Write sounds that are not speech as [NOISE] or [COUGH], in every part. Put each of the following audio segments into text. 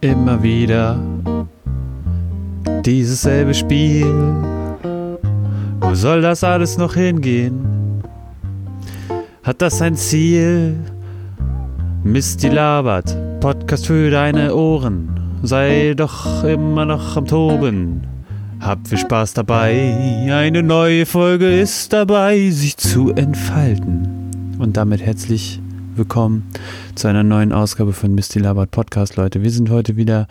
Immer wieder dieses selbe Spiel. Wo soll das alles noch hingehen? Hat das ein Ziel? Mist, die labert. Podcast für deine Ohren. Sei doch immer noch am Toben. Hab viel Spaß dabei. Eine neue Folge ist dabei, sich zu entfalten. Und damit herzlich willkommen zu einer neuen Ausgabe von Misty Labert Podcast, Leute. Wir sind heute wieder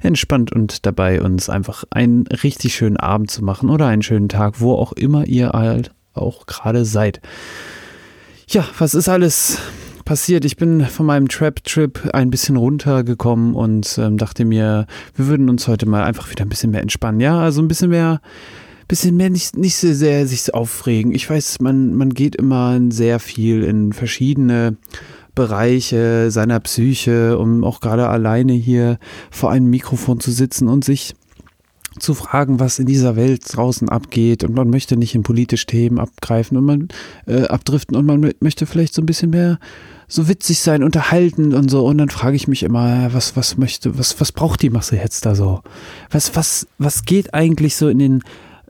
entspannt und dabei, uns einfach einen richtig schönen Abend zu machen oder einen schönen Tag, wo auch immer ihr halt auch gerade seid. Ja, was ist alles passiert? Ich bin von meinem Trap-Trip ein bisschen runtergekommen und ähm, dachte mir, wir würden uns heute mal einfach wieder ein bisschen mehr entspannen. Ja, also ein bisschen mehr bisschen mehr nicht, nicht so sehr sich aufregen. Ich weiß, man, man geht immer sehr viel in verschiedene Bereiche seiner Psyche, um auch gerade alleine hier vor einem Mikrofon zu sitzen und sich zu fragen, was in dieser Welt draußen abgeht und man möchte nicht in politische Themen abgreifen und man äh, abdriften und man möchte vielleicht so ein bisschen mehr so witzig sein, unterhalten und so und dann frage ich mich immer, was was möchte, was was braucht die Masse jetzt da so? Was was was geht eigentlich so in den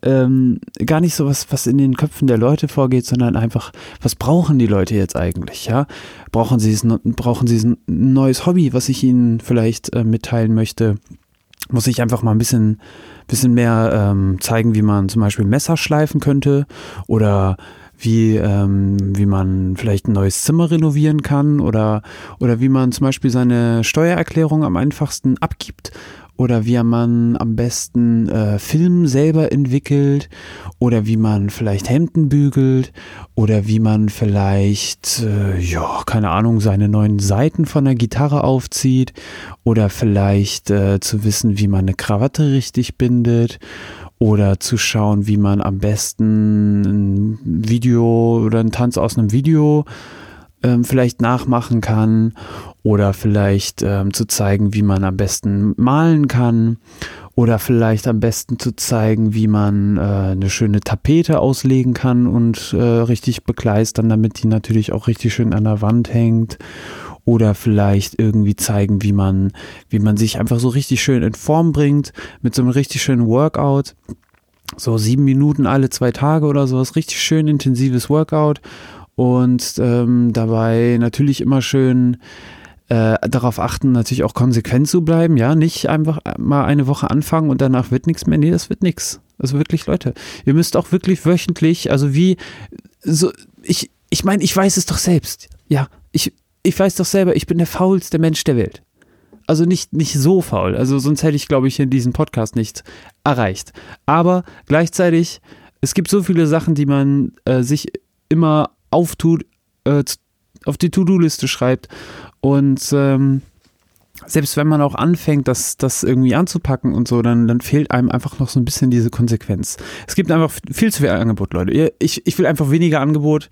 ähm, gar nicht so was, was in den Köpfen der Leute vorgeht, sondern einfach, was brauchen die Leute jetzt eigentlich, ja? Brauchen sie es, brauchen sie ein neues Hobby, was ich ihnen vielleicht äh, mitteilen möchte? Muss ich einfach mal ein bisschen, bisschen mehr ähm, zeigen, wie man zum Beispiel Messer schleifen könnte oder wie, ähm, wie man vielleicht ein neues Zimmer renovieren kann oder, oder wie man zum Beispiel seine Steuererklärung am einfachsten abgibt oder wie man am besten äh, Film selber entwickelt oder wie man vielleicht Hemden bügelt oder wie man vielleicht, äh, ja, keine Ahnung, seine neuen Seiten von der Gitarre aufzieht oder vielleicht äh, zu wissen, wie man eine Krawatte richtig bindet oder zu schauen, wie man am besten ein Video oder einen Tanz aus einem Video ähm, vielleicht nachmachen kann oder vielleicht ähm, zu zeigen, wie man am besten malen kann oder vielleicht am besten zu zeigen, wie man äh, eine schöne Tapete auslegen kann und äh, richtig begleistern, damit die natürlich auch richtig schön an der Wand hängt oder vielleicht irgendwie zeigen, wie man, wie man sich einfach so richtig schön in Form bringt mit so einem richtig schönen Workout. So sieben Minuten alle zwei Tage oder sowas, richtig schön intensives Workout und ähm, dabei natürlich immer schön äh, darauf achten, natürlich auch konsequent zu bleiben. Ja, nicht einfach mal eine Woche anfangen und danach wird nichts mehr. Nee, das wird nichts. Also wirklich, Leute, ihr müsst auch wirklich wöchentlich, also wie, so, ich, ich meine, ich weiß es doch selbst. Ja, ich, ich weiß doch selber, ich bin der faulste Mensch der Welt. Also nicht, nicht so faul. Also sonst hätte ich, glaube ich, in diesem Podcast nicht erreicht. Aber gleichzeitig, es gibt so viele Sachen, die man äh, sich immer auftut, äh, auf die To-Do-Liste schreibt. Und ähm, selbst wenn man auch anfängt, das, das irgendwie anzupacken und so, dann, dann fehlt einem einfach noch so ein bisschen diese Konsequenz. Es gibt einfach viel zu viel Angebot, Leute. Ich, ich will einfach weniger Angebot.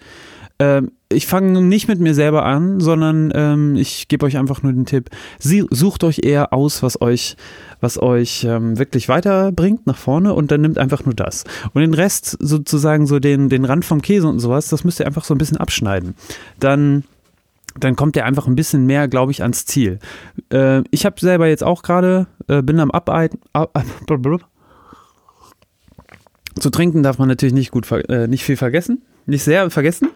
Ähm, ich fange nicht mit mir selber an, sondern ähm, ich gebe euch einfach nur den Tipp. Sie, sucht euch eher aus, was euch, was euch ähm, wirklich weiterbringt nach vorne und dann nimmt einfach nur das. Und den Rest, sozusagen so den, den Rand vom Käse und sowas, das müsst ihr einfach so ein bisschen abschneiden. Dann dann kommt ihr einfach ein bisschen mehr, glaube ich, ans Ziel. Äh, ich habe selber jetzt auch gerade, äh, bin am Abarbeiten. Ab, ab, [LAUGHS] zu trinken darf man natürlich nicht gut, äh, nicht viel vergessen, nicht sehr vergessen.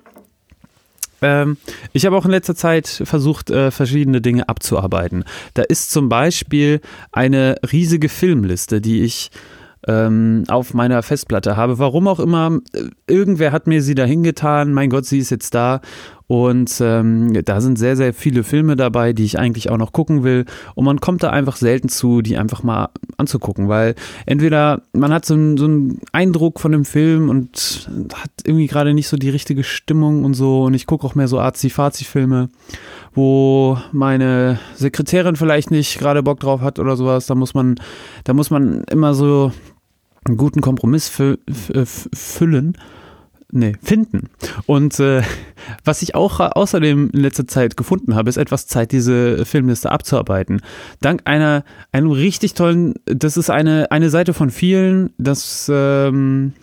Ähm, ich habe auch in letzter Zeit versucht, äh, verschiedene Dinge abzuarbeiten. Da ist zum Beispiel eine riesige Filmliste, die ich ähm, auf meiner Festplatte habe. Warum auch immer, äh, irgendwer hat mir sie da hingetan. Mein Gott, sie ist jetzt da. Und ähm, da sind sehr, sehr viele Filme dabei, die ich eigentlich auch noch gucken will. Und man kommt da einfach selten zu, die einfach mal anzugucken, weil entweder man hat so, einen, so einen Eindruck von dem Film und hat irgendwie gerade nicht so die richtige Stimmung und so. Und ich gucke auch mehr so Arzi-Fazi-Filme, wo meine Sekretärin vielleicht nicht gerade Bock drauf hat oder sowas. Da muss man, da muss man immer so einen guten Kompromiss fü füllen. Nee, finden. Und äh, was ich auch außerdem in letzter Zeit gefunden habe, ist etwas Zeit, diese Filmliste abzuarbeiten. Dank einer, einem richtig tollen, das ist eine, eine Seite von vielen, das ähm,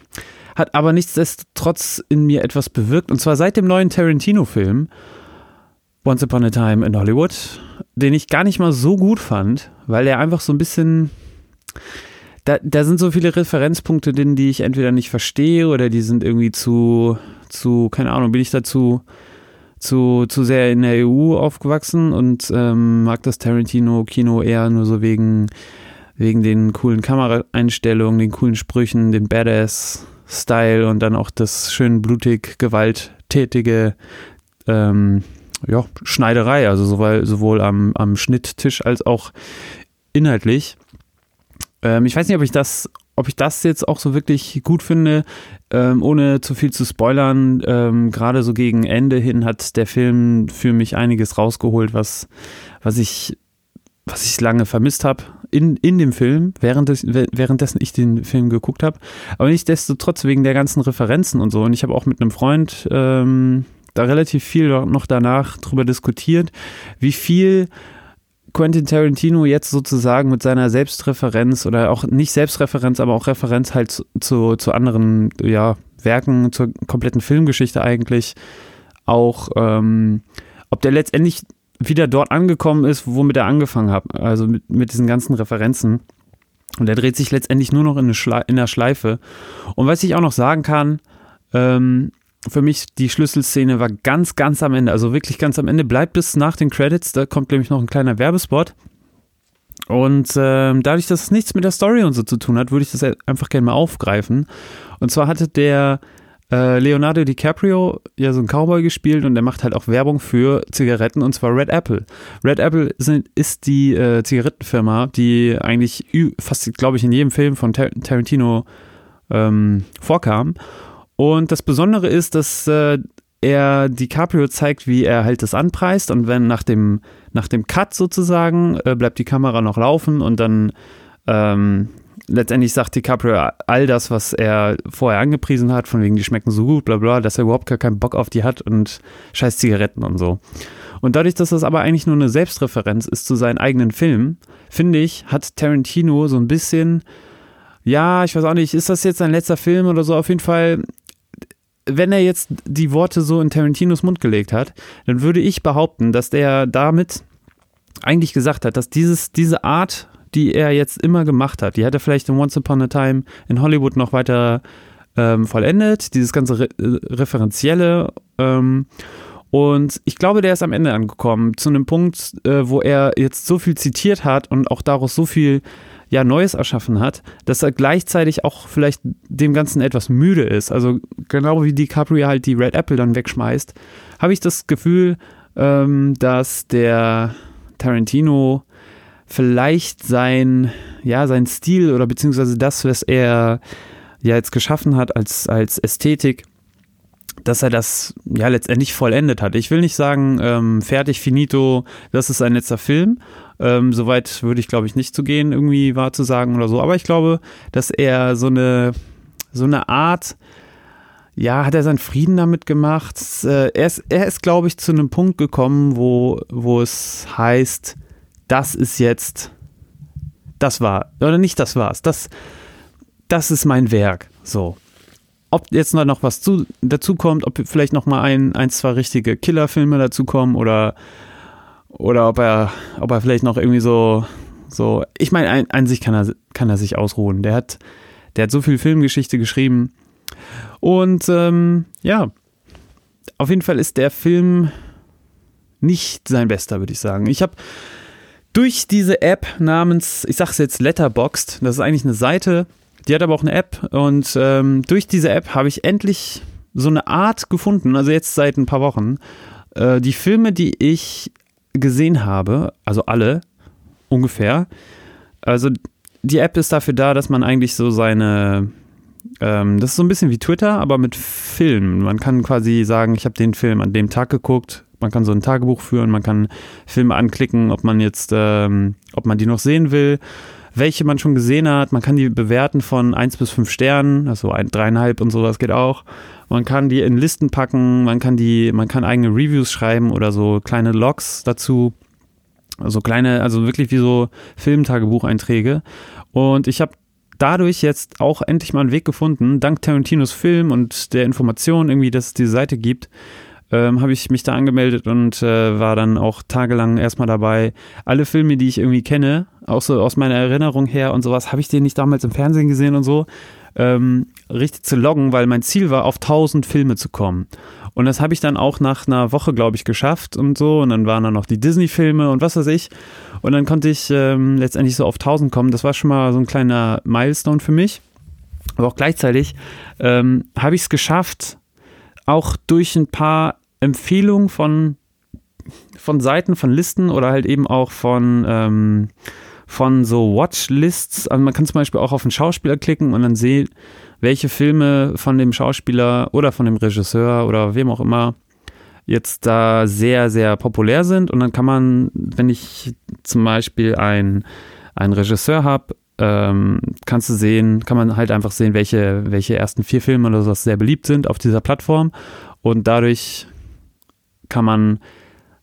hat aber nichtsdestotrotz in mir etwas bewirkt. Und zwar seit dem neuen Tarantino-Film Once Upon a Time in Hollywood den ich gar nicht mal so gut fand, weil er einfach so ein bisschen. Da, da sind so viele Referenzpunkte drin, die ich entweder nicht verstehe oder die sind irgendwie zu, zu, keine Ahnung, bin ich dazu zu, zu sehr in der EU aufgewachsen und ähm, mag das Tarantino-Kino eher nur so wegen, wegen den coolen Kameraeinstellungen, den coolen Sprüchen, den Badass-Style und dann auch das schön blutig, gewalttätige ähm, ja, Schneiderei, also sowohl, sowohl am, am Schnitttisch als auch inhaltlich. Ähm, ich weiß nicht, ob ich das ob ich das jetzt auch so wirklich gut finde, ähm, ohne zu viel zu spoilern. Ähm, Gerade so gegen Ende hin hat der Film für mich einiges rausgeholt, was, was ich was ich lange vermisst habe in, in dem Film, während des, währenddessen ich den Film geguckt habe. Aber nichtsdestotrotz wegen der ganzen Referenzen und so. Und ich habe auch mit einem Freund ähm, da relativ viel noch danach drüber diskutiert, wie viel Quentin Tarantino jetzt sozusagen mit seiner Selbstreferenz oder auch nicht Selbstreferenz, aber auch Referenz halt zu, zu, anderen ja, Werken, zur kompletten Filmgeschichte eigentlich auch, ähm, ob der letztendlich wieder dort angekommen ist, womit er angefangen hat, also mit, mit diesen ganzen Referenzen. Und er dreht sich letztendlich nur noch in, eine Schle in der Schleife. Und was ich auch noch sagen kann, ähm, für mich die Schlüsselszene war ganz, ganz am Ende. Also wirklich ganz am Ende. Bleibt bis nach den Credits. Da kommt nämlich noch ein kleiner Werbespot. Und äh, dadurch, dass es nichts mit der Story und so zu tun hat, würde ich das einfach gerne mal aufgreifen. Und zwar hatte der äh, Leonardo DiCaprio ja so einen Cowboy gespielt und der macht halt auch Werbung für Zigaretten und zwar Red Apple. Red Apple sind, ist die äh, Zigarettenfirma, die eigentlich fast, glaube ich, in jedem Film von Tar Tarantino ähm, vorkam. Und das Besondere ist, dass äh, er DiCaprio zeigt, wie er halt das anpreist und wenn nach dem, nach dem Cut sozusagen äh, bleibt die Kamera noch laufen und dann ähm, letztendlich sagt DiCaprio all das, was er vorher angepriesen hat, von wegen die schmecken so gut, bla bla, dass er überhaupt gar keinen Bock auf die hat und scheiß Zigaretten und so. Und dadurch, dass das aber eigentlich nur eine Selbstreferenz ist zu seinen eigenen Filmen, finde ich, hat Tarantino so ein bisschen ja, ich weiß auch nicht, ist das jetzt sein letzter Film oder so? Auf jeden Fall wenn er jetzt die Worte so in Tarantinos Mund gelegt hat, dann würde ich behaupten, dass der damit eigentlich gesagt hat, dass dieses, diese Art, die er jetzt immer gemacht hat, die hat er vielleicht in Once Upon a Time in Hollywood noch weiter ähm, vollendet, dieses ganze Re äh, Referenzielle. Ähm, und ich glaube, der ist am Ende angekommen, zu einem Punkt, äh, wo er jetzt so viel zitiert hat und auch daraus so viel ja Neues erschaffen hat, dass er gleichzeitig auch vielleicht dem Ganzen etwas müde ist. Also genau wie DiCaprio halt die Red Apple dann wegschmeißt, habe ich das Gefühl, ähm, dass der Tarantino vielleicht sein, ja, sein Stil oder beziehungsweise das, was er ja jetzt geschaffen hat als, als Ästhetik, dass er das ja letztendlich vollendet hat. Ich will nicht sagen, ähm, fertig, finito, das ist sein letzter Film. Ähm, Soweit würde ich, glaube ich, nicht zu gehen, irgendwie wahr zu sagen oder so. Aber ich glaube, dass er so eine, so eine Art, ja, hat er seinen Frieden damit gemacht. Äh, er ist, er ist glaube ich, zu einem Punkt gekommen, wo, wo es heißt, das ist jetzt, das war, oder nicht das war's, das, das ist mein Werk. So ob jetzt noch was zu, dazu kommt, ob vielleicht noch mal ein, ein, zwei richtige Killerfilme dazu kommen oder, oder ob er, ob er vielleicht noch irgendwie so, so, ich meine, ein, an sich kann er, kann er sich ausruhen. Der hat, der hat so viel Filmgeschichte geschrieben. Und ähm, ja, auf jeden Fall ist der Film nicht sein bester, würde ich sagen. Ich habe durch diese App namens, ich sage es jetzt Letterboxd, das ist eigentlich eine Seite, die hat aber auch eine App und ähm, durch diese App habe ich endlich so eine Art gefunden, also jetzt seit ein paar Wochen. Äh, die Filme, die ich gesehen habe, also alle ungefähr, also die App ist dafür da, dass man eigentlich so seine, ähm, das ist so ein bisschen wie Twitter, aber mit Filmen. Man kann quasi sagen, ich habe den Film an dem Tag geguckt. Man kann so ein Tagebuch führen, man kann Filme anklicken, ob man jetzt, ähm, ob man die noch sehen will welche man schon gesehen hat. Man kann die bewerten von 1 bis 5 Sternen, also ein, dreieinhalb und sowas geht auch. Man kann die in Listen packen, man kann die, man kann eigene Reviews schreiben oder so kleine Logs dazu. Also kleine, also wirklich wie so Filmtagebucheinträge. Und ich habe dadurch jetzt auch endlich mal einen Weg gefunden, dank Tarantinos Film und der Information irgendwie, dass es diese Seite gibt, ähm, habe ich mich da angemeldet und äh, war dann auch tagelang erstmal dabei. Alle Filme, die ich irgendwie kenne, auch so aus meiner Erinnerung her und sowas, habe ich den nicht damals im Fernsehen gesehen und so, ähm, richtig zu loggen, weil mein Ziel war, auf 1000 Filme zu kommen. Und das habe ich dann auch nach einer Woche, glaube ich, geschafft und so. Und dann waren da noch die Disney-Filme und was weiß ich. Und dann konnte ich ähm, letztendlich so auf 1000 kommen. Das war schon mal so ein kleiner Milestone für mich. Aber auch gleichzeitig ähm, habe ich es geschafft, auch durch ein paar Empfehlungen von, von Seiten, von Listen oder halt eben auch von, ähm, von so Watchlists. Also man kann zum Beispiel auch auf einen Schauspieler klicken und dann sehen, welche Filme von dem Schauspieler oder von dem Regisseur oder wem auch immer jetzt da sehr, sehr populär sind. Und dann kann man, wenn ich zum Beispiel einen Regisseur habe, ähm, kannst du sehen, kann man halt einfach sehen, welche, welche ersten vier Filme oder sowas sehr beliebt sind auf dieser Plattform. Und dadurch kann man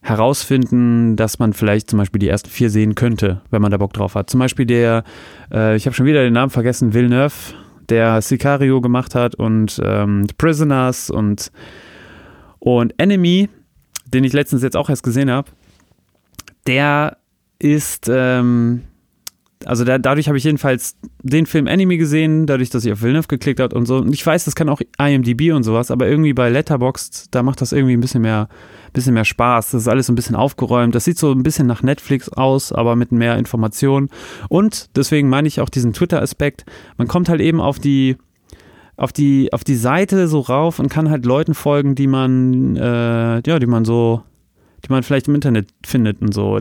herausfinden, dass man vielleicht zum Beispiel die ersten vier sehen könnte, wenn man da Bock drauf hat. Zum Beispiel der, äh, ich habe schon wieder den Namen vergessen, Villeneuve, der Sicario gemacht hat und ähm, Prisoners und, und Enemy, den ich letztens jetzt auch erst gesehen habe, der ist, ähm, also da, dadurch habe ich jedenfalls den Film Enemy gesehen, dadurch, dass ich auf Villeneuve geklickt habe und so. Und ich weiß, das kann auch IMDb und sowas, aber irgendwie bei Letterboxd, da macht das irgendwie ein bisschen mehr, bisschen mehr Spaß. Das ist alles ein bisschen aufgeräumt. Das sieht so ein bisschen nach Netflix aus, aber mit mehr Informationen. Und deswegen meine ich auch diesen Twitter-Aspekt. Man kommt halt eben auf die, auf die, auf die Seite so rauf und kann halt Leuten folgen, die man, äh, ja, die man so die man vielleicht im Internet findet und so.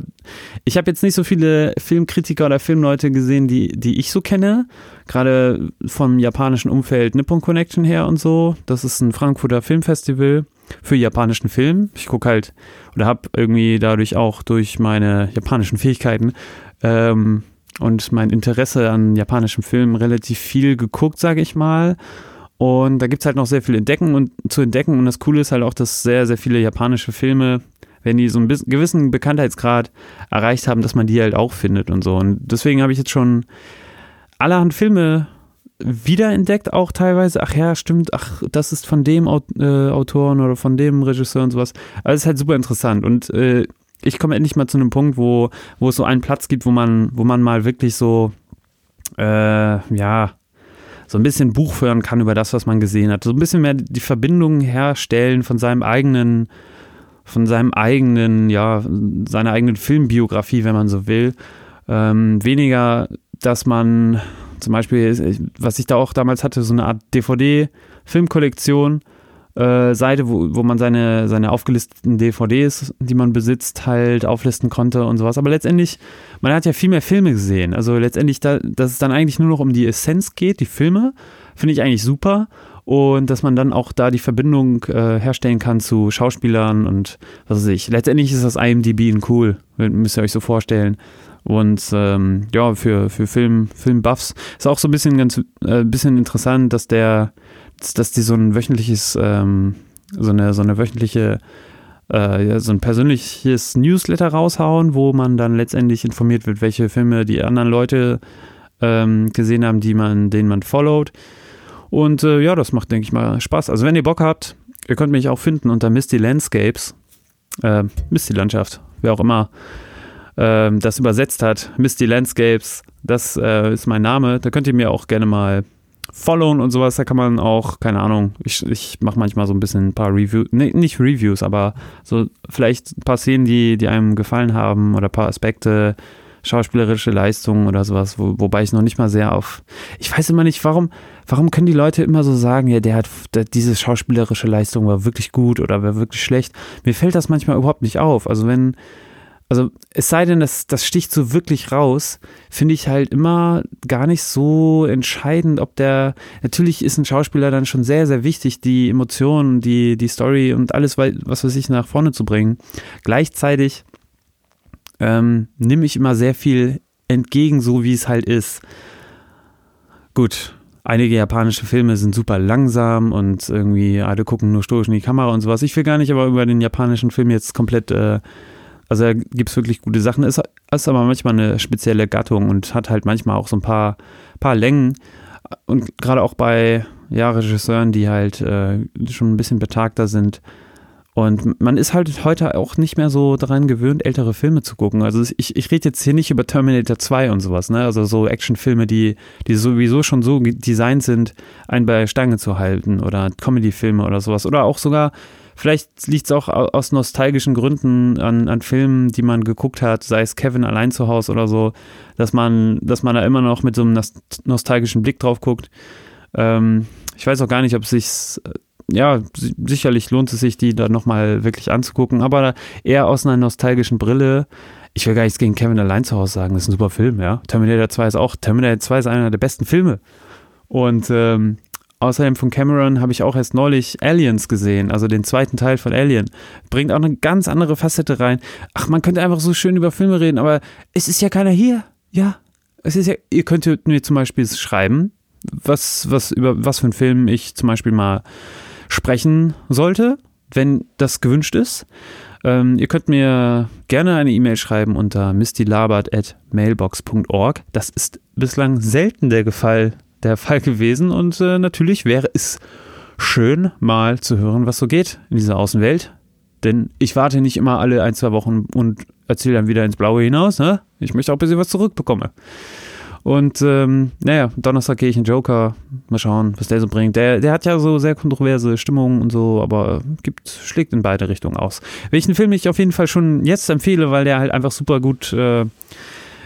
Ich habe jetzt nicht so viele Filmkritiker oder Filmleute gesehen, die, die ich so kenne. Gerade vom japanischen Umfeld Nippon Connection her und so. Das ist ein Frankfurter Filmfestival für japanischen Film. Ich gucke halt oder habe irgendwie dadurch auch durch meine japanischen Fähigkeiten ähm, und mein Interesse an japanischen Filmen relativ viel geguckt, sage ich mal. Und da gibt es halt noch sehr viel entdecken und zu entdecken. Und das Coole ist halt auch, dass sehr, sehr viele japanische Filme wenn die so einen gewissen Bekanntheitsgrad erreicht haben, dass man die halt auch findet und so. Und deswegen habe ich jetzt schon allerhand Filme wiederentdeckt, auch teilweise. Ach ja, stimmt, ach, das ist von dem äh, Autoren oder von dem Regisseur und sowas. Also es ist halt super interessant. Und äh, ich komme endlich mal zu einem Punkt, wo, wo es so einen Platz gibt, wo man, wo man mal wirklich so, äh, ja, so ein bisschen Buch führen kann über das, was man gesehen hat. So ein bisschen mehr die Verbindung herstellen von seinem eigenen von seinem eigenen, ja, seiner eigenen Filmbiografie, wenn man so will. Ähm, weniger, dass man zum Beispiel, was ich da auch damals hatte, so eine Art DVD-Filmkollektion, äh, Seite, wo, wo man seine, seine aufgelisteten DVDs, die man besitzt, halt auflisten konnte und sowas. Aber letztendlich, man hat ja viel mehr Filme gesehen. Also letztendlich, da, dass es dann eigentlich nur noch um die Essenz geht, die Filme, finde ich eigentlich super und dass man dann auch da die Verbindung äh, herstellen kann zu Schauspielern und was weiß ich. Letztendlich ist das IMDb ein cool, müsst ihr euch so vorstellen. Und ähm, ja, für, für Film, Filmbuffs ist auch so ein bisschen ganz äh, bisschen interessant, dass der, dass die so ein wöchentliches, ähm, so eine, so eine wöchentliche äh, so ein persönliches Newsletter raushauen, wo man dann letztendlich informiert wird, welche Filme die anderen Leute ähm, gesehen haben, die man, denen man followt. Und äh, ja, das macht, denke ich mal, Spaß. Also wenn ihr Bock habt, ihr könnt mich auch finden unter Misty Landscapes. Äh, Misty Landschaft, wer auch immer äh, das übersetzt hat. Misty Landscapes, das äh, ist mein Name. Da könnt ihr mir auch gerne mal followen und sowas. Da kann man auch, keine Ahnung, ich, ich mache manchmal so ein bisschen ein paar Reviews, nee, nicht Reviews, aber so vielleicht ein paar Szenen, die, die einem gefallen haben oder ein paar Aspekte schauspielerische Leistungen oder sowas, wo, wobei ich noch nicht mal sehr auf. Ich weiß immer nicht, warum, warum können die Leute immer so sagen, ja, der hat der, diese schauspielerische Leistung war wirklich gut oder war wirklich schlecht. Mir fällt das manchmal überhaupt nicht auf. Also wenn, also es sei denn, das, das sticht so wirklich raus, finde ich halt immer gar nicht so entscheidend, ob der, natürlich ist ein Schauspieler dann schon sehr, sehr wichtig, die Emotionen, die, die Story und alles, was weiß ich, nach vorne zu bringen. Gleichzeitig ähm, nehme ich immer sehr viel entgegen, so wie es halt ist. Gut, einige japanische Filme sind super langsam und irgendwie alle gucken nur stoisch in die Kamera und sowas. Ich will gar nicht aber über den japanischen Film jetzt komplett, äh, also da gibt es wirklich gute Sachen. Ist, ist aber manchmal eine spezielle Gattung und hat halt manchmal auch so ein paar, paar Längen. Und gerade auch bei ja, Regisseuren, die halt äh, schon ein bisschen betagter sind, Und man ist halt heute auch nicht mehr so daran gewöhnt, ältere Filme zu gucken. Also ich, ich rede jetzt hier nicht über Terminator 2 und sowas, ne? Also so Actionfilme, die, die sowieso schon so designt sind, einen bei Stange zu halten oder Comedyfilme oder sowas. Oder auch sogar, vielleicht liegt es auch aus nostalgischen Gründen an, an Filmen, die man geguckt hat, sei es Kevin allein zu Hause oder so, dass man, dass man da immer noch mit so einem nostalgischen Blick drauf guckt. Ähm, ich weiß auch gar nicht, ob es sich ja, sicherlich lohnt es sich, die da nochmal wirklich anzugucken, aber eher aus einer nostalgischen Brille. Ich will gar nichts gegen Kevin allein zu Hause sagen, das ist ein super Film, ja. Terminator 2 ist auch, Terminator 2 ist einer der besten Filme. Und ähm, außerdem von Cameron habe ich auch erst neulich Aliens gesehen, also den zweiten Teil von Alien. Bringt auch eine ganz andere Facette rein. Ach, man könnte einfach so schön über Filme reden, aber es ist ja keiner hier. Ja, es ist ja, ihr könntet mir zum Beispiel schreiben, was, was, über was für einen Film ich zum Beispiel mal sprechen sollte, wenn das gewünscht ist. Ähm, ihr könnt mir gerne eine E-Mail schreiben unter mistylabert.mailbox.org. Das ist bislang selten der Fall, der Fall gewesen und äh, natürlich wäre es schön, mal zu hören, was so geht in dieser Außenwelt. Denn ich warte nicht immer alle ein, zwei Wochen und erzähle dann wieder ins Blaue hinaus. Ne? Ich möchte auch ein bisschen was zurückbekommen. Und ähm, naja, Donnerstag gehe ich in Joker. Mal schauen, was der so bringt. Der, der hat ja so sehr kontroverse Stimmungen und so, aber gibt, schlägt in beide Richtungen aus. Welchen Film ich auf jeden Fall schon jetzt empfehle, weil der halt einfach super gut äh,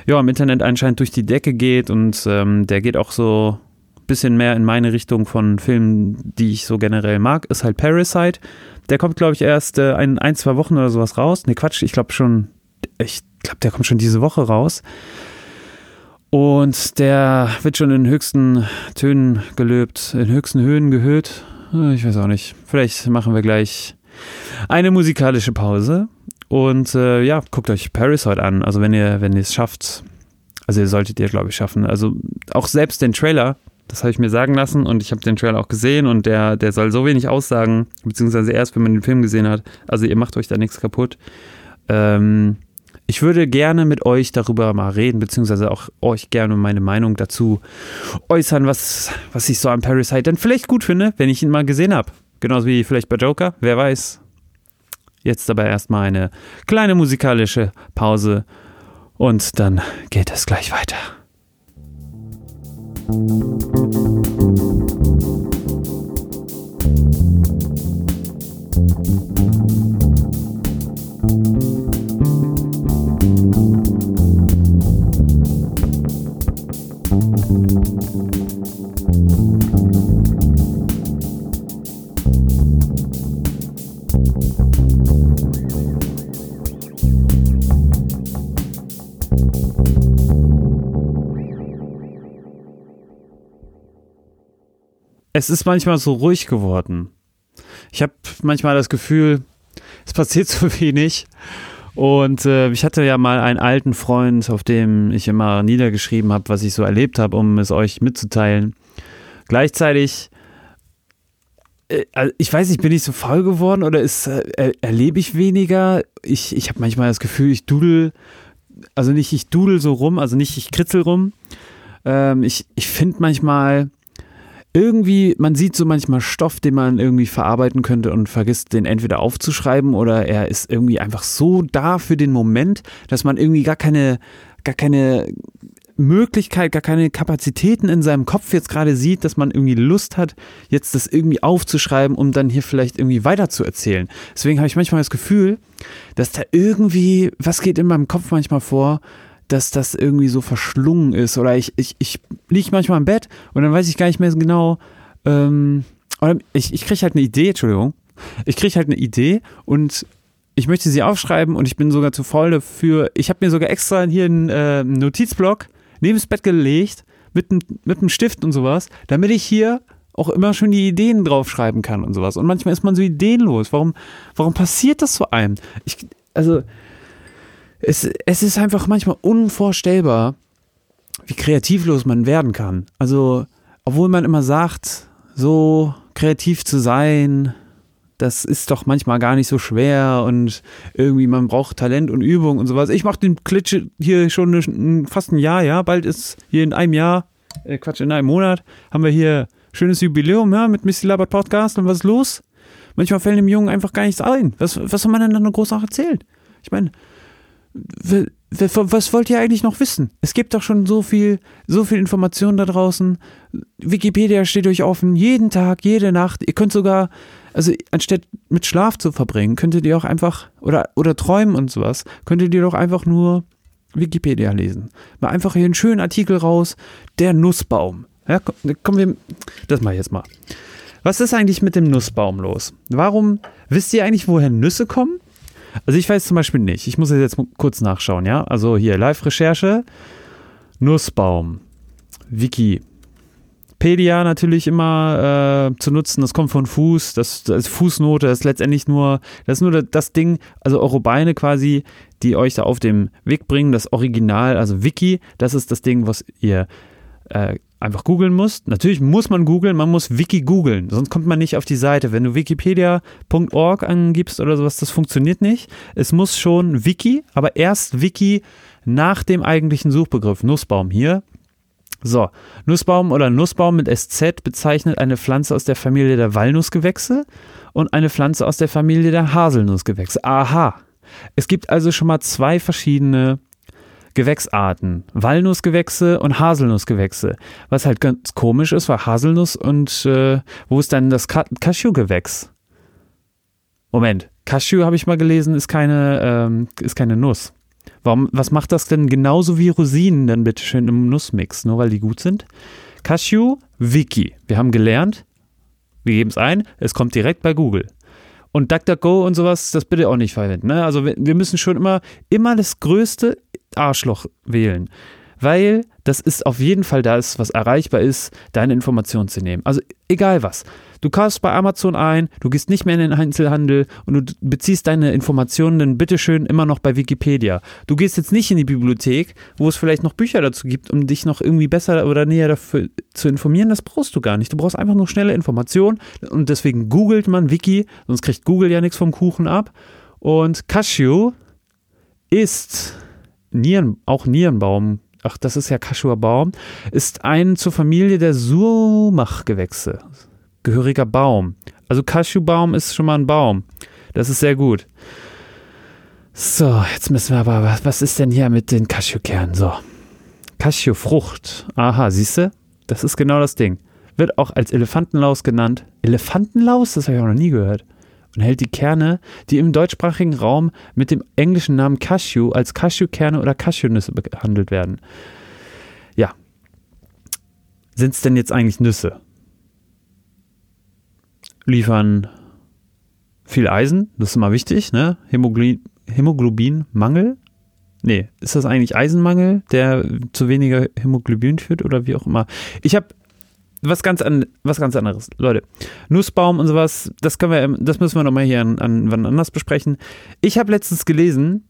ja, im Internet anscheinend durch die Decke geht und ähm, der geht auch so ein bisschen mehr in meine Richtung von Filmen, die ich so generell mag, ist halt Parasite. Der kommt, glaube ich, erst äh, ein, ein, zwei Wochen oder sowas raus. Ne, Quatsch, ich glaube schon, ich glaube, der kommt schon diese Woche raus. Und der wird schon in höchsten Tönen gelöbt, in höchsten Höhen gehört. Ich weiß auch nicht. Vielleicht machen wir gleich eine musikalische Pause. Und äh, ja, guckt euch Paris heute an. Also wenn ihr, wenn ihr es schafft, also ihr solltet ihr, glaube ich, schaffen. Also auch selbst den Trailer, das habe ich mir sagen lassen und ich habe den Trailer auch gesehen und der, der soll so wenig aussagen, beziehungsweise erst, wenn man den Film gesehen hat. Also ihr macht euch da nichts kaputt. Ähm, ich würde gerne mit euch darüber mal reden, beziehungsweise auch euch gerne meine Meinung dazu äußern, was, was ich so an Parasite dann vielleicht gut finde, wenn ich ihn mal gesehen habe. Genauso wie vielleicht bei Joker, wer weiß. Jetzt aber erstmal eine kleine musikalische Pause und dann geht es gleich weiter. Es ist manchmal so ruhig geworden. Ich habe manchmal das Gefühl, es passiert [LAUGHS] so wenig. Und äh, ich hatte ja mal einen alten Freund, auf dem ich immer niedergeschrieben habe, was ich so erlebt habe, um es euch mitzuteilen. Gleichzeitig, äh, also ich weiß nicht, bin ich so faul geworden oder ist, äh, erlebe ich weniger? Ich, ich habe manchmal das Gefühl, ich dudel, also nicht ich dudel so rum, also nicht ich kritzel rum. Ähm, ich ich finde manchmal, irgendwie, man sieht so manchmal Stoff, den man irgendwie verarbeiten könnte und vergisst den entweder aufzuschreiben oder er ist irgendwie einfach so da für den Moment, dass man irgendwie gar keine, gar keine Möglichkeit, gar keine Kapazitäten in seinem Kopf jetzt gerade sieht, dass man irgendwie Lust hat, jetzt das irgendwie aufzuschreiben, um dann hier vielleicht irgendwie weiter zu erzählen. Deswegen habe ich manchmal das Gefühl, dass da irgendwie, was geht in meinem Kopf manchmal vor, dass das irgendwie so verschlungen ist. Oder ich, ich, ich liege manchmal im Bett und dann weiß ich gar nicht mehr genau, ähm, oder ich, ich kriege halt eine Idee, Entschuldigung. Ich kriege halt eine Idee und ich möchte sie aufschreiben und ich bin sogar zu voll dafür. Ich habe mir sogar extra hier einen äh, Notizblock neben das Bett gelegt mit, mit einem Stift und sowas, damit ich hier auch immer schon die Ideen draufschreiben kann und sowas. Und manchmal ist man so ideenlos. Warum, warum passiert das so einem? Ich, also, es, es ist einfach manchmal unvorstellbar, wie kreativlos man werden kann. Also, obwohl man immer sagt, so kreativ zu sein, das ist doch manchmal gar nicht so schwer und irgendwie man braucht Talent und Übung und sowas. Ich mache den Klitsche hier schon fast ein Jahr, ja, bald ist hier in einem Jahr, äh Quatsch, in einem Monat haben wir hier schönes Jubiläum, ja, mit Missy Labert Podcast und was ist los? Manchmal fällt dem Jungen einfach gar nichts ein. Was, was soll man denn dann noch groß erzählen? Ich meine, was wollt ihr eigentlich noch wissen? Es gibt doch schon so viel, so viel Information da draußen. Wikipedia steht euch offen, jeden Tag, jede Nacht. Ihr könnt sogar, also anstatt mit Schlaf zu verbringen, könntet ihr auch einfach, oder, oder träumen und sowas, könntet ihr doch einfach nur Wikipedia lesen. Mal einfach hier einen schönen Artikel raus, der Nussbaum. Ja, kommen wir, das mal jetzt mal. Was ist eigentlich mit dem Nussbaum los? Warum, wisst ihr eigentlich, woher Nüsse kommen? Also ich weiß zum Beispiel nicht. Ich muss jetzt kurz nachschauen, ja? Also hier, Live-Recherche, Nussbaum, Wiki. Pedia natürlich immer äh, zu nutzen, das kommt von Fuß, das, das ist Fußnote, das ist letztendlich nur, das ist nur das Ding, also eure Beine quasi, die euch da auf dem Weg bringen, das Original, also Wiki, das ist das Ding, was ihr äh, einfach googeln musst. Natürlich muss man googeln, man muss Wiki googeln, sonst kommt man nicht auf die Seite. Wenn du wikipedia.org angibst oder sowas, das funktioniert nicht. Es muss schon Wiki, aber erst Wiki nach dem eigentlichen Suchbegriff Nussbaum hier. So, Nussbaum oder Nussbaum mit SZ bezeichnet eine Pflanze aus der Familie der Walnussgewächse und eine Pflanze aus der Familie der Haselnussgewächse. Aha. Es gibt also schon mal zwei verschiedene Gewächsarten. Walnussgewächse und Haselnussgewächse. Was halt ganz komisch ist, war Haselnuss und äh, wo ist dann das Ka Cashew-Gewächs? Moment, Cashew habe ich mal gelesen, ist keine, ähm, ist keine Nuss. Warum, was macht das denn genauso wie Rosinen dann bitte schön im Nussmix, nur weil die gut sind? Cashew, Wiki. Wir haben gelernt, wir geben es ein, es kommt direkt bei Google. Und DuckDuckGo und sowas, das bitte auch nicht verwenden. Ne? Also wir müssen schon immer, immer das Größte Arschloch wählen. Weil das ist auf jeden Fall das, was erreichbar ist, deine Informationen zu nehmen. Also egal was. Du kaufst bei Amazon ein, du gehst nicht mehr in den Einzelhandel und du beziehst deine Informationen dann bitteschön immer noch bei Wikipedia. Du gehst jetzt nicht in die Bibliothek, wo es vielleicht noch Bücher dazu gibt, um dich noch irgendwie besser oder näher dafür zu informieren. Das brauchst du gar nicht. Du brauchst einfach nur schnelle Informationen und deswegen googelt man Wiki, sonst kriegt Google ja nichts vom Kuchen ab. Und Cashew ist Nieren, auch Nierenbaum, ach, das ist ja Kaschuer Baum, ist ein zur Familie der Sumach-Gewächse gehöriger Baum. Also Cashewbaum ist schon mal ein Baum. Das ist sehr gut. So, jetzt müssen wir aber, was ist denn hier mit den Cashewkernen? So, Cashewfrucht. Aha, siehst du? Das ist genau das Ding. Wird auch als Elefantenlaus genannt. Elefantenlaus? Das habe ich auch noch nie gehört und hält die Kerne, die im deutschsprachigen Raum mit dem englischen Namen Cashew als Cashewkerne oder Cashewnüsse behandelt werden. Ja. Sind es denn jetzt eigentlich Nüsse? Liefern viel Eisen, das ist immer wichtig, ne? Hämoglobin, Hämoglobinmangel. Nee, ist das eigentlich Eisenmangel, der zu weniger Hämoglobin führt oder wie auch immer? Ich habe was ganz, an, was ganz anderes. Leute, Nussbaum und sowas, das können wir, das müssen wir nochmal hier an, an wann anders besprechen. Ich habe letztens gelesen,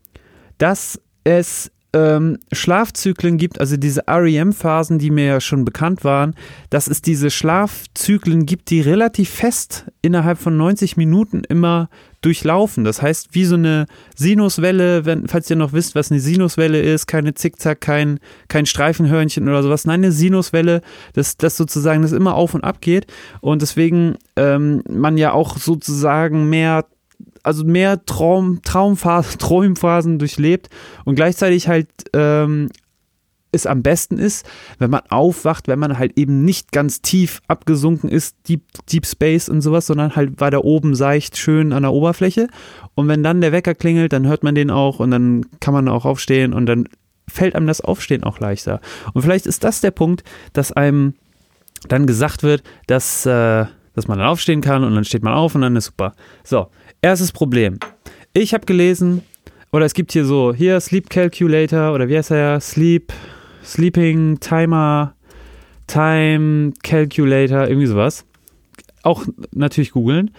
dass es ähm, Schlafzyklen gibt, also diese REM-Phasen, die mir ja schon bekannt waren, dass es diese Schlafzyklen gibt, die relativ fest innerhalb von 90 Minuten immer durchlaufen. Das heißt, wie so eine Sinuswelle, wenn, falls ihr noch wisst, was eine Sinuswelle ist, keine Zickzack, kein, kein Streifenhörnchen oder sowas. Nein, eine Sinuswelle, das, das sozusagen das immer auf und ab geht. Und deswegen ähm, man ja auch sozusagen mehr also mehr Traum, Traumphasen, [LAUGHS] Traumphasen durchlebt und gleichzeitig halt ähm, es am besten ist, wenn man aufwacht, wenn man halt eben nicht ganz tief abgesunken ist, Deep, Deep Space und sowas, sondern halt weiter oben seicht, schön an der Oberfläche. Und wenn dann der Wecker klingelt, dann hört man den auch und dann kann man auch aufstehen und dann fällt einem das Aufstehen auch leichter. Und vielleicht ist das der Punkt, dass einem dann gesagt wird, dass, äh, dass man dann aufstehen kann und dann steht man auf und dann ist super. So, erstes Problem. Ich habe gelesen, oder es gibt hier so, hier Sleep Calculator oder wie heißt er? Sleep Sleeping Timer, Time Calculator, irgendwie sowas. Auch natürlich googeln.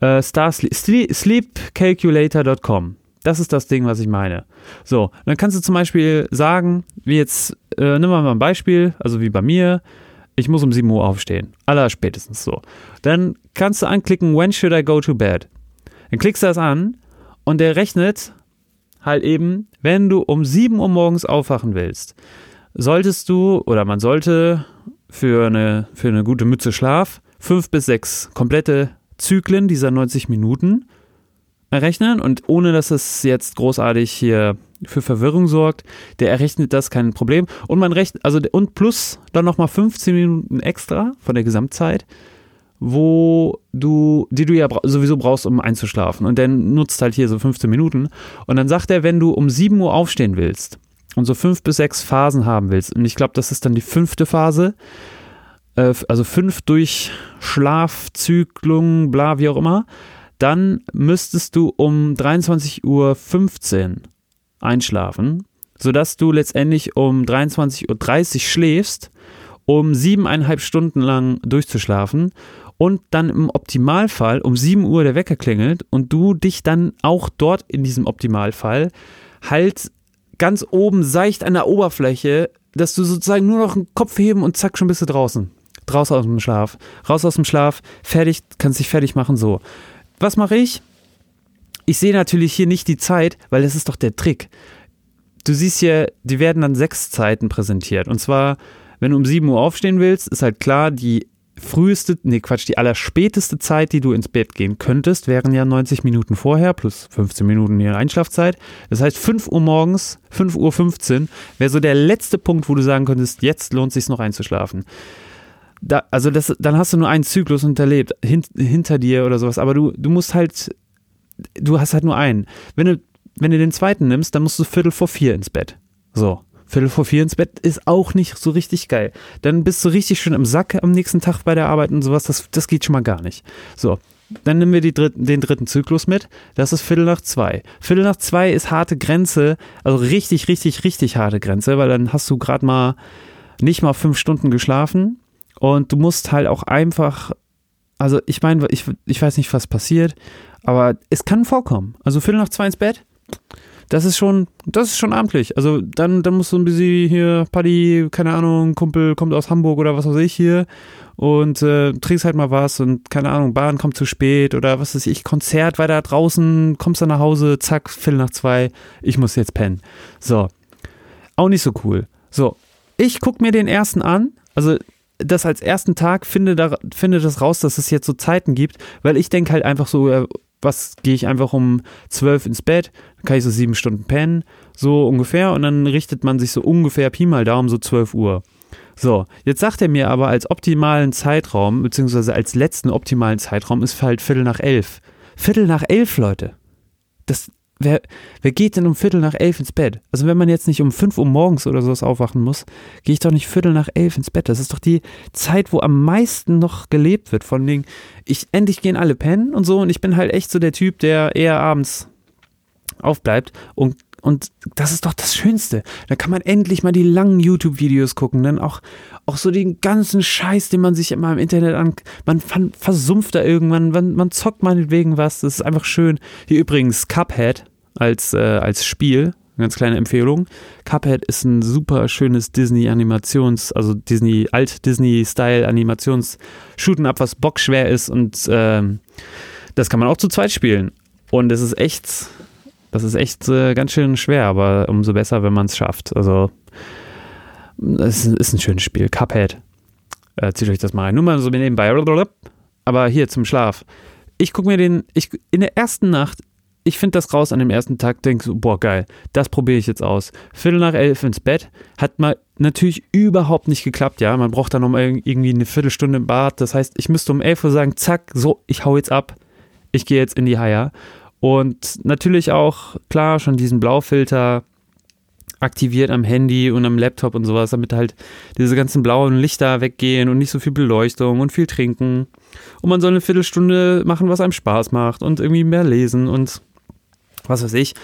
Äh, sleepcalculator.com. Das ist das Ding, was ich meine. So, dann kannst du zum Beispiel sagen, wie jetzt, äh, nimm mal ein Beispiel, also wie bei mir, ich muss um 7 Uhr aufstehen. Aller spätestens so. Dann kannst du anklicken, when should I go to bed? Dann klickst du das an und der rechnet halt eben, wenn du um 7 Uhr morgens aufwachen willst, solltest du oder man sollte für eine, für eine gute Mütze Schlaf fünf bis sechs komplette Schlafzyklen dieser 90 Minuten errechnen. Und ohne dass es jetzt großartig hier für Verwirrung sorgt, der errechnet das kein Problem. Und man rechnet also und plus dann noch mal 15 Minuten extra von der Gesamtzeit, wo du die du ja sowieso brauchst, um einzuschlafen. Und dann nutzt halt hier so 15 Minuten. Und dann sagt er, wenn du um 7 Uhr aufstehen willst und so fünf bis sechs Phasen haben willst. Und ich glaube, das ist dann die fünfte Phase, äh, also fünf durch Schlafzyklung, bla wie auch immer, dann müsstest du um 23.15 Uhr einschlafen, sodass du letztendlich um 23.30 Uhr schläfst, um siebeneinhalb Stunden lang durchzuschlafen und dann im Optimalfall um 7 Uhr der Wecker klingelt und du dich dann auch dort in diesem Optimalfall halt ganz oben seicht an der Oberfläche, dass du sozusagen nur noch einen Kopf heben und zack, schon bist du draußen. Draußen aus dem Schlaf. Raus aus dem Schlaf, fertig, kannst dich fertig machen, so. Was mache ich? Ich sehe natürlich hier nicht die Zeit, weil das ist doch der Trick. Du siehst hier, die werden dann sechs Zeiten präsentiert. Und zwar, wenn du um 7 Uhr aufstehen willst, ist halt klar, die früheste, nee Quatsch, die allerspäteste Zeit, die du ins Bett gehen könntest, wären ja 90 Minuten vorher plus 15 Minuten ihre Einschlafzeit. Das heißt 5 Uhr morgens, 5 Uhr 15 wäre so der letzte Punkt, wo du sagen könntest, jetzt lohnt es sich noch einzuschlafen da, also das, dann hast du nur einen Zyklus unterlebt, hin, hinter dir oder sowas, aber du, du musst halt, du hast halt nur einen. Wenn du, wenn du den zweiten nimmst, dann musst du Viertel vor vier ins Bett. So. Viertel vor vier ins Bett ist auch nicht so richtig geil. Dann bist du richtig schön im Sack am nächsten Tag bei der Arbeit und sowas. Das, das geht schon mal gar nicht. So, dann nehmen wir dritten, den dritten Zyklus mit. Das ist Viertel nach zwei. Viertel nach zwei ist harte Grenze, also richtig, richtig, richtig harte Grenze, weil dann hast du gerade mal nicht mal fünf Stunden geschlafen und du musst halt auch einfach, also ich meine, ich, ich weiß nicht, was passiert, aber es kann vorkommen. Also Viertel nach zwei ins Bett, das ist schon, das ist schon amtlich. Also dann, dann musst du ein bisschen hier, Paddy, keine Ahnung, Kumpel kommt aus Hamburg oder was weiß ich hier und äh, trinkst halt mal was und keine Ahnung, Bahn kommt zu spät oder was weiß ich, Konzert weiter draußen, kommst dann nach Hause, zack, Viertel nach zwei, ich muss jetzt pennen. So. Auch nicht so cool. So. Ich guck mir den ersten an, also das als ersten Tag, finde, da, finde das raus, dass es jetzt so Zeiten gibt, weil ich denke halt einfach so, was gehe ich einfach um zwölf ins Bett, kann ich so sieben Stunden pennen, so ungefähr, und dann richtet man sich so ungefähr Pi mal Daumen so zwölf Uhr. So, jetzt sagt er mir aber als optimalen Zeitraum, beziehungsweise als letzten optimalen Zeitraum ist halt Viertel nach elf. Viertel nach elf, Leute. Das, wer, wer geht denn um Viertel nach elf ins Bett? Also wenn man jetzt nicht um fünf Uhr morgens oder sowas aufwachen muss, gehe ich doch nicht Viertel nach elf ins Bett. Das ist doch die Zeit, wo am meisten noch gelebt wird. Von den, ich, endlich gehen alle pennen und so und ich bin halt echt so der Typ, der eher abends aufbleibt und und das ist doch das Schönste. Da kann man endlich mal die langen YouTube-Videos gucken. Dann auch, auch so den ganzen Scheiß, den man sich immer im Internet an. Man versumpft da irgendwann, man, man zockt meinetwegen was. Das ist einfach schön. Hier übrigens Cuphead als, äh, als Spiel. Ganz kleine Empfehlung. Cuphead ist ein super schönes Disney-Animations-, also Disney, Alt-Disney-Style-Animations- Shooten up, was bockschwer ist und äh, das kann man auch zu zweit spielen. Und es ist echt das ist echt äh, ganz schön schwer, aber umso besser, wenn man es schafft. Also, es ist ein schönes Spiel. Cuphead. Äh, zieht euch das mal rein. Nur mal so nebenbei. Aber hier zum Schlaf. Ich gucke mir den, ich, in der ersten Nacht, ich finde das raus an dem ersten Tag, denke so, boah, geil, das probiere ich jetzt aus. Viertel nach elf ins Bett, hat mal natürlich überhaupt nicht geklappt, ja. Man braucht dann noch irgendwie eine Viertelstunde im Bad. Das heißt, ich müsste um elf Uhr sagen, zack, so, ich hau jetzt ab. Ich gehe jetzt in die Haier. Und natürlich auch, klar, schon diesen Blaufilter aktiviert am Handy und am Laptop und sowas, damit halt diese ganzen blauen Lichter weggehen und nicht so viel Beleuchtung und viel trinken. Und man soll eine Viertelstunde machen, was einem Spaß macht und irgendwie mehr lesen und was weiß ich.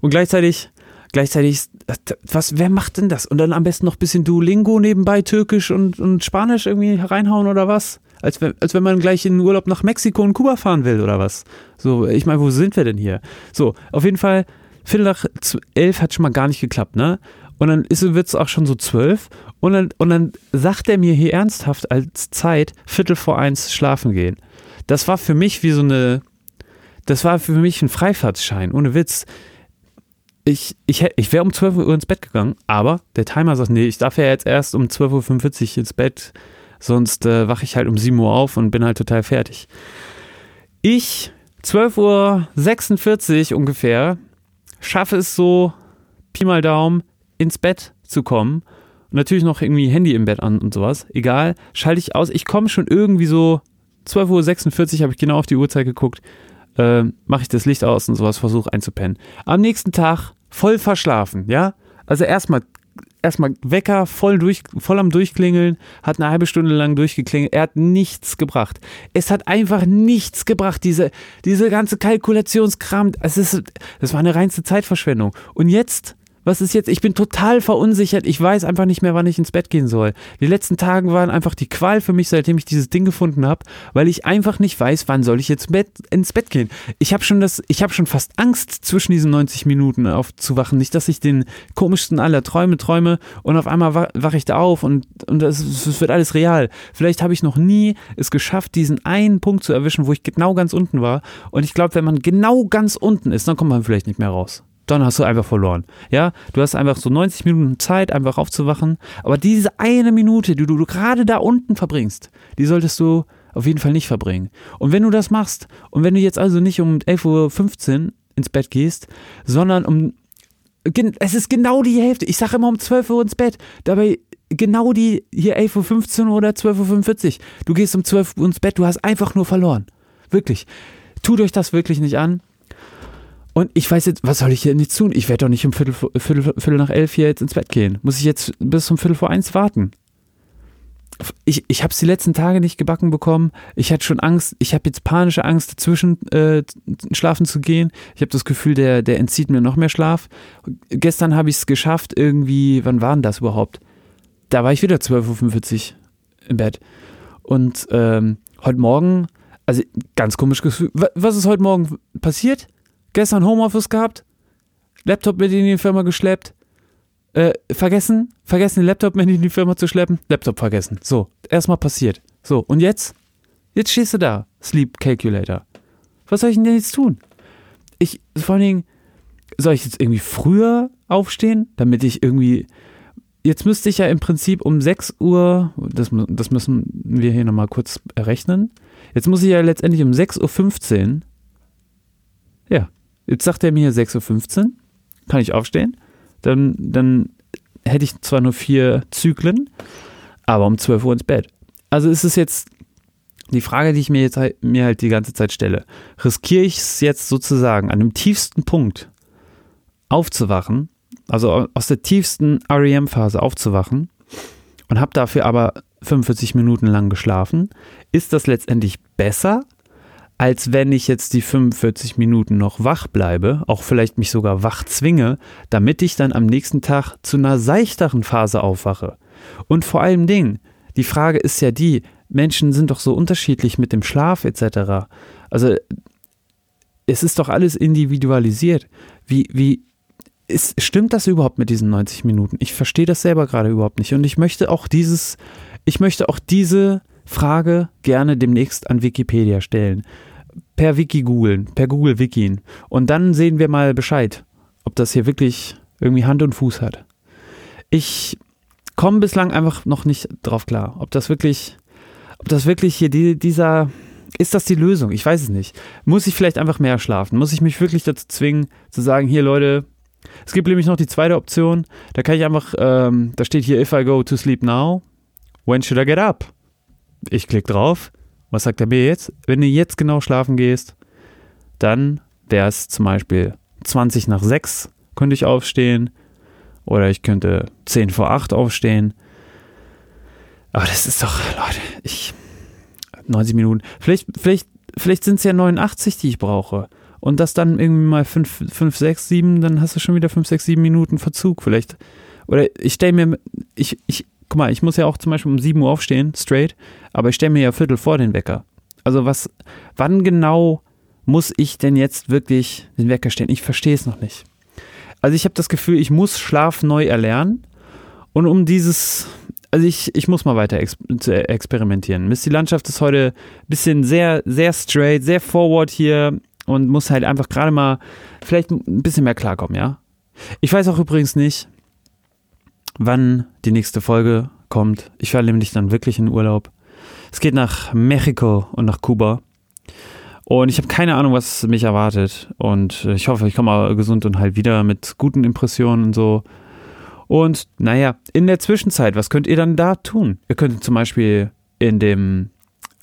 Und gleichzeitig, gleichzeitig, was, wer macht denn das? Und dann am besten noch ein bisschen Duolingo nebenbei, Türkisch und, und Spanisch irgendwie reinhauen oder was? Als wenn, als wenn man gleich in Urlaub nach Mexiko und Kuba fahren will oder was. So, ich meine, wo sind wir denn hier? So, auf jeden Fall, Viertel nach elf hat schon mal gar nicht geklappt, ne? Und dann wird es auch schon so zwölf. Und dann, und dann sagt er mir hier ernsthaft als Zeit, Viertel vor eins schlafen gehen. Das war für mich wie so eine, das war für mich ein Freifahrtsschein, ohne Witz. Ich, ich, ich wäre um 12 Uhr ins Bett gegangen, aber der Timer sagt, nee, ich darf ja jetzt erst um 12.45 Uhr ins Bett sonst äh, wache ich halt um 7 Uhr auf und bin halt total fertig. Ich, 12.46 Uhr ungefähr, schaffe es so, Pi mal Daumen, ins Bett zu kommen. Und natürlich noch irgendwie Handy im Bett an und sowas. Egal, schalte ich aus. Ich komme schon irgendwie so, 12.46 Uhr habe ich genau auf die Uhrzeit geguckt, äh, mache ich das Licht aus und sowas, versuche einzupennen. Am nächsten Tag voll verschlafen, ja? Also erstmal erstmal Wecker voll, durch, voll am Durchklingeln, hat eine halbe Stunde lang durchgeklingelt. Er hat nichts gebracht. Es hat einfach nichts gebracht, diese, diese ganze Kalkulationskram. Es ist, das war eine reinste Zeitverschwendung. Und jetzt was ist jetzt? Ich bin total verunsichert. Ich weiß einfach nicht mehr, wann ich ins Bett gehen soll. Die letzten Tage waren einfach die Qual für mich, seitdem ich dieses Ding gefunden habe, weil ich einfach nicht weiß, wann soll ich jetzt ins Bett gehen. Ich habe schon das, ich habe schon fast Angst, zwischen diesen 90 Minuten aufzuwachen. Nicht, dass ich den komischsten aller Träume träume und auf einmal wache ich da auf und, und es wird alles real. Vielleicht habe ich noch nie es geschafft, diesen einen Punkt zu erwischen, wo ich genau ganz unten war. Und ich glaube, wenn man genau ganz unten ist, dann kommt man vielleicht nicht mehr raus dann hast du einfach verloren. Ja, du hast einfach so 90 Minuten Zeit, einfach aufzuwachen. Aber diese eine Minute, die du, du gerade da unten verbringst, die solltest du auf jeden Fall nicht verbringen. Und wenn du das machst, und wenn du jetzt also nicht um 11.15 Uhr ins Bett gehst, sondern um, es ist genau die Hälfte. Ich sage immer um 12 Uhr ins Bett. Dabei genau die hier 11.15 Uhr oder 12.45 Uhr. Du gehst um 12 Uhr ins Bett, du hast einfach nur verloren. Wirklich. Tut euch das wirklich nicht an. Und ich weiß jetzt, was soll ich hier nicht tun? Ich werde doch nicht um Viertel, Viertel, Viertel nach elf hier jetzt ins Bett gehen. Muss ich jetzt bis um Viertel vor eins warten? Ich, ich habe es die letzten Tage nicht gebacken bekommen. Ich hatte schon Angst. Ich habe jetzt panische Angst, dazwischen äh, schlafen zu gehen. Ich habe das Gefühl, der, der entzieht mir noch mehr Schlaf. Gestern habe ich es geschafft, irgendwie, wann war denn das überhaupt? Da war ich wieder 12.45 Uhr im Bett. Und ähm, heute Morgen, also ganz komisch Gefühl. Was ist heute Morgen passiert? Gestern Homeoffice gehabt, Laptop mit in die Firma geschleppt, äh, vergessen, vergessen den Laptop mit in die Firma zu schleppen, Laptop vergessen. So, erstmal passiert. So, und jetzt? Jetzt stehst du da, Sleep Calculator. Was soll ich denn jetzt tun? Ich, vor allen Dingen, soll ich jetzt irgendwie früher aufstehen, damit ich irgendwie. Jetzt müsste ich ja im Prinzip um 6 Uhr, das, das müssen wir hier nochmal kurz errechnen. Jetzt muss ich ja letztendlich um 6.15 Uhr. Ja, Jetzt sagt er mir 6.15 Uhr, kann ich aufstehen. Dann, dann hätte ich zwar nur vier Zyklen, aber um 12 Uhr ins Bett. Also ist es jetzt die Frage, die ich mir jetzt halt, mir halt die ganze Zeit stelle. Riskiere ich es jetzt sozusagen an dem tiefsten Punkt aufzuwachen, also aus der tiefsten REM-Phase aufzuwachen und habe dafür aber 45 Minuten lang geschlafen? Ist das letztendlich besser, als wenn ich jetzt die 45 Minuten noch wach bleibe, auch vielleicht mich sogar wach zwinge, damit ich dann am nächsten Tag zu einer seichteren Phase aufwache. Und vor allem Ding, die Frage ist ja die, Menschen sind doch so unterschiedlich mit dem Schlaf etc. Also es ist doch alles individualisiert. Wie, wie, ist, stimmt das überhaupt mit diesen 90 Minuten? Ich verstehe das selber gerade überhaupt nicht. Und ich möchte auch dieses, ich möchte auch diese Frage gerne demnächst an Wikipedia stellen. Per Wiki googeln, per Google Wikien. Und dann sehen wir mal Bescheid, ob das hier wirklich irgendwie Hand und Fuß hat. Ich komme bislang einfach noch nicht drauf klar, ob das wirklich, ob das wirklich hier die, dieser, ist das die Lösung? Ich weiß es nicht. Muss ich vielleicht einfach mehr schlafen? Muss ich mich wirklich dazu zwingen, zu sagen, hier Leute, es gibt nämlich noch die zweite Option, da kann ich einfach, ähm, da steht hier, if I go to sleep now, when should I get up? Ich klicke drauf. Was sagt er mir jetzt? Wenn du jetzt genau schlafen gehst, dann wäre es zum Beispiel 20 nach 6 könnte ich aufstehen. Oder ich könnte 10 vor 8 aufstehen. Aber das ist doch, Leute, ich. 90 Minuten. Vielleicht, vielleicht, vielleicht sind es ja 89, die ich brauche. Und das dann irgendwie mal 5, 5, 6, 7, dann hast du schon wieder 5, 6, 7 Minuten Verzug. Vielleicht. Oder ich stelle mir, ich, ich, guck mal, ich muss ja auch zum Beispiel um 7 Uhr aufstehen, straight, aber ich stelle mir ja Viertel vor den Wecker. Also was, wann genau muss ich denn jetzt wirklich den Wecker stellen? Ich verstehe es noch nicht. Also ich habe das Gefühl, ich muss Schlaf neu erlernen und um dieses, also ich, ich muss mal weiter ex experimentieren. Mist, die Landschaft ist heute ein bisschen sehr, sehr straight, sehr forward hier und muss halt einfach gerade mal vielleicht ein bisschen mehr klarkommen, ja? Ich weiß auch übrigens nicht, wann die nächste Folge kommt. Ich fahre nämlich dann wirklich in Urlaub. Es geht nach Mexiko und nach Kuba. Und ich habe keine Ahnung, was mich erwartet. Und ich hoffe, ich komme gesund und halt wieder mit guten Impressionen und so. Und naja, in der Zwischenzeit, was könnt ihr dann da tun? Ihr könnt zum Beispiel in dem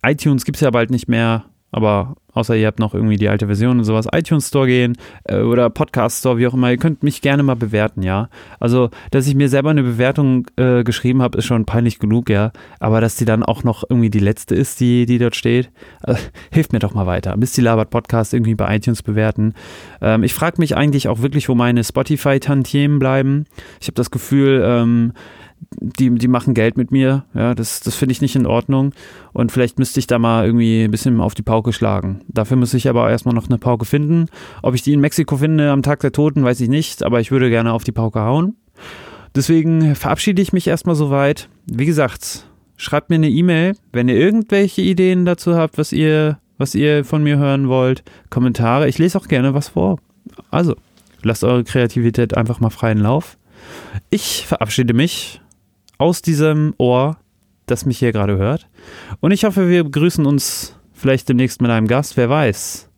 iTunes gibt es ja bald nicht mehr, aber außer ihr habt noch irgendwie die alte Version und sowas, iTunes Store gehen äh, oder Podcast Store, wie auch immer. Ihr könnt mich gerne mal bewerten, ja. Also, dass ich mir selber eine Bewertung äh, geschrieben habe, ist schon peinlich genug, ja. Aber dass die dann auch noch irgendwie die letzte ist, die, die dort steht, äh, hilft mir doch mal weiter. Bis die Labert Podcast irgendwie bei iTunes bewerten. Ähm, ich frage mich eigentlich auch wirklich, wo meine Spotify-Tantiemen bleiben. Ich habe das Gefühl, ähm, die, die machen Geld mit mir. Ja, das, das finde ich nicht in Ordnung. Und vielleicht müsste ich da mal irgendwie ein bisschen auf die Pauke schlagen. Dafür muss ich aber erstmal noch eine Pauke finden. Ob ich die in Mexiko finde am Tag der Toten, weiß ich nicht, aber ich würde gerne auf die Pauke hauen. Deswegen verabschiede ich mich erstmal soweit. Wie gesagt, schreibt mir eine E-Mail, wenn ihr irgendwelche Ideen dazu habt, was ihr, was ihr von mir hören wollt. Kommentare. Ich lese auch gerne was vor. Also, lasst eure Kreativität einfach mal freien Lauf. Ich verabschiede mich aus diesem Ohr, das mich hier gerade hört. Und ich hoffe, wir begrüßen uns vielleicht demnächst mit einem Gast, wer weiß.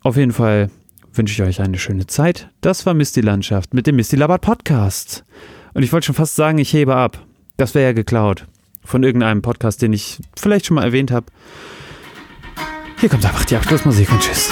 Auf jeden Fall wünsche ich euch eine schöne Zeit. Das war Misty Landschaft mit dem Misty Labat Podcast. Und ich wollte schon fast sagen, ich hebe ab. Das wäre ja geklaut. Von irgendeinem Podcast, den ich vielleicht schon mal erwähnt habe. Hier kommt einfach die Abschlussmusik und tschüss.